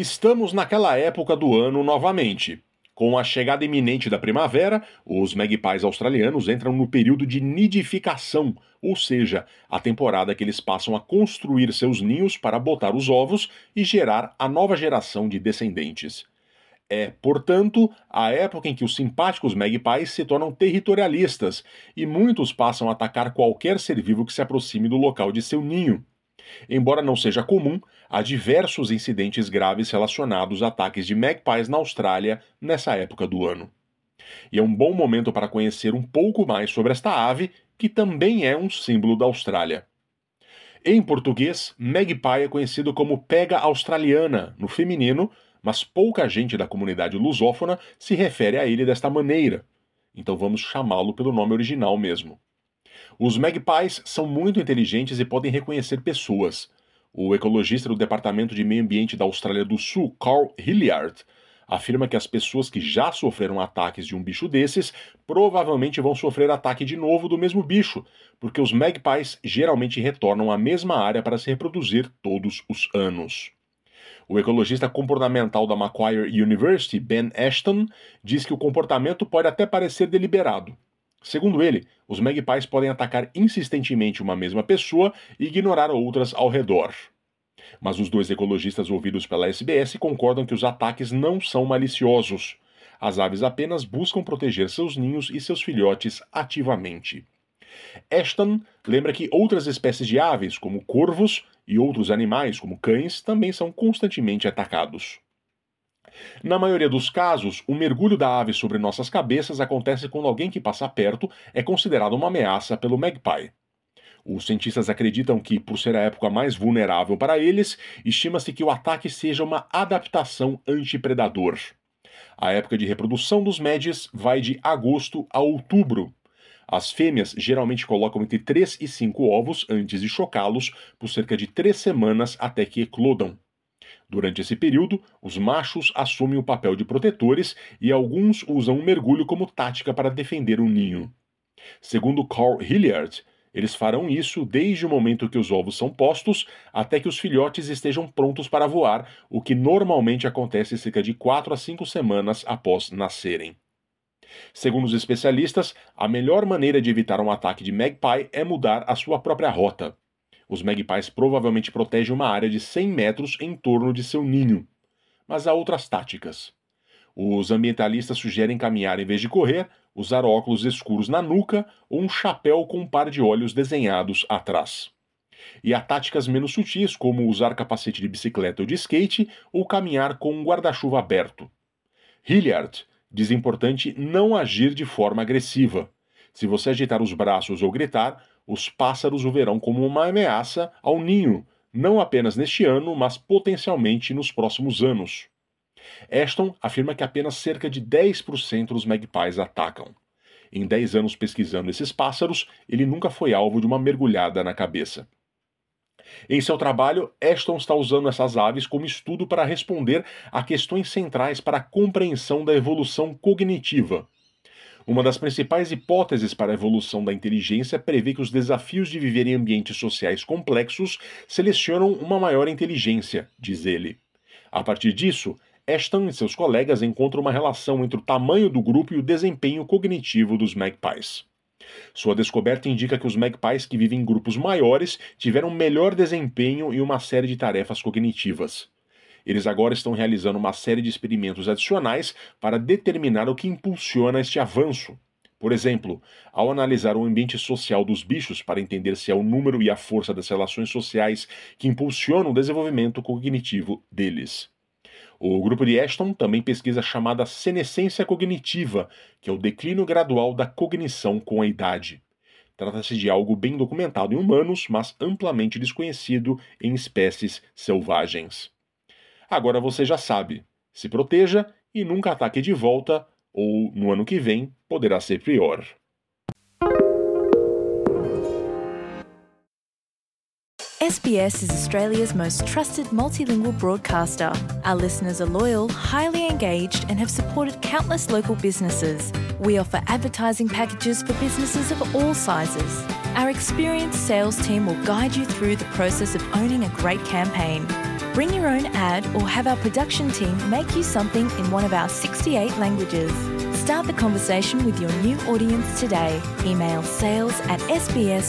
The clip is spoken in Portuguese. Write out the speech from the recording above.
Estamos naquela época do ano novamente. Com a chegada iminente da primavera, os magpies australianos entram no período de nidificação, ou seja, a temporada que eles passam a construir seus ninhos para botar os ovos e gerar a nova geração de descendentes. É, portanto, a época em que os simpáticos magpies se tornam territorialistas e muitos passam a atacar qualquer ser vivo que se aproxime do local de seu ninho. Embora não seja comum, há diversos incidentes graves relacionados a ataques de magpies na Austrália nessa época do ano. E é um bom momento para conhecer um pouco mais sobre esta ave, que também é um símbolo da Austrália. Em português, magpie é conhecido como pega australiana, no feminino, mas pouca gente da comunidade lusófona se refere a ele desta maneira. Então vamos chamá-lo pelo nome original mesmo. Os magpies são muito inteligentes e podem reconhecer pessoas. O ecologista do Departamento de Meio Ambiente da Austrália do Sul, Carl Hilliard, afirma que as pessoas que já sofreram ataques de um bicho desses provavelmente vão sofrer ataque de novo do mesmo bicho, porque os magpies geralmente retornam à mesma área para se reproduzir todos os anos. O ecologista comportamental da Macquarie University, Ben Ashton, diz que o comportamento pode até parecer deliberado, Segundo ele, os magpies podem atacar insistentemente uma mesma pessoa e ignorar outras ao redor. Mas os dois ecologistas ouvidos pela SBS concordam que os ataques não são maliciosos. As aves apenas buscam proteger seus ninhos e seus filhotes ativamente. Ashton lembra que outras espécies de aves, como corvos e outros animais, como cães, também são constantemente atacados. Na maioria dos casos, o mergulho da ave sobre nossas cabeças acontece quando alguém que passa perto é considerado uma ameaça pelo magpie. Os cientistas acreditam que, por ser a época mais vulnerável para eles, estima-se que o ataque seja uma adaptação antipredador. A época de reprodução dos médias vai de agosto a outubro. As fêmeas geralmente colocam entre 3 e 5 ovos antes de chocá-los por cerca de 3 semanas até que eclodam. Durante esse período, os machos assumem o papel de protetores e alguns usam o mergulho como tática para defender o ninho. Segundo Carl Hilliard, eles farão isso desde o momento que os ovos são postos até que os filhotes estejam prontos para voar, o que normalmente acontece cerca de 4 a 5 semanas após nascerem. Segundo os especialistas, a melhor maneira de evitar um ataque de magpie é mudar a sua própria rota. Os magpies provavelmente protegem uma área de 100 metros em torno de seu ninho. Mas há outras táticas. Os ambientalistas sugerem caminhar em vez de correr, usar óculos escuros na nuca ou um chapéu com um par de olhos desenhados atrás. E há táticas menos sutis, como usar capacete de bicicleta ou de skate ou caminhar com um guarda-chuva aberto. Hilliard diz importante não agir de forma agressiva. Se você agitar os braços ou gritar, os pássaros o verão como uma ameaça ao ninho, não apenas neste ano, mas potencialmente nos próximos anos. Ashton afirma que apenas cerca de 10% dos magpies atacam. Em 10 anos pesquisando esses pássaros, ele nunca foi alvo de uma mergulhada na cabeça. Em seu trabalho, Ashton está usando essas aves como estudo para responder a questões centrais para a compreensão da evolução cognitiva, uma das principais hipóteses para a evolução da inteligência prevê que os desafios de viver em ambientes sociais complexos selecionam uma maior inteligência, diz ele. A partir disso, Ashton e seus colegas encontram uma relação entre o tamanho do grupo e o desempenho cognitivo dos magpies. Sua descoberta indica que os magpies que vivem em grupos maiores tiveram melhor desempenho em uma série de tarefas cognitivas. Eles agora estão realizando uma série de experimentos adicionais para determinar o que impulsiona este avanço. Por exemplo, ao analisar o ambiente social dos bichos para entender se é o número e a força das relações sociais que impulsionam o desenvolvimento cognitivo deles. O grupo de Ashton também pesquisa a chamada senescência cognitiva, que é o declínio gradual da cognição com a idade. Trata-se de algo bem documentado em humanos, mas amplamente desconhecido em espécies selvagens. Agora você já sabe. Se proteja e nunca ataque de volta, ou no ano que vem poderá ser pior. SBS is Australia's most trusted multilingual broadcaster. Our listeners are loyal, highly engaged, and have supported countless local businesses. We offer advertising packages for businesses of all sizes. Our experienced sales team will guide you through the process of owning a great campaign. Bring your own ad or have our production team make you something in one of our 68 languages. Start the conversation with your new audience today. Email sales at sbs.com.au.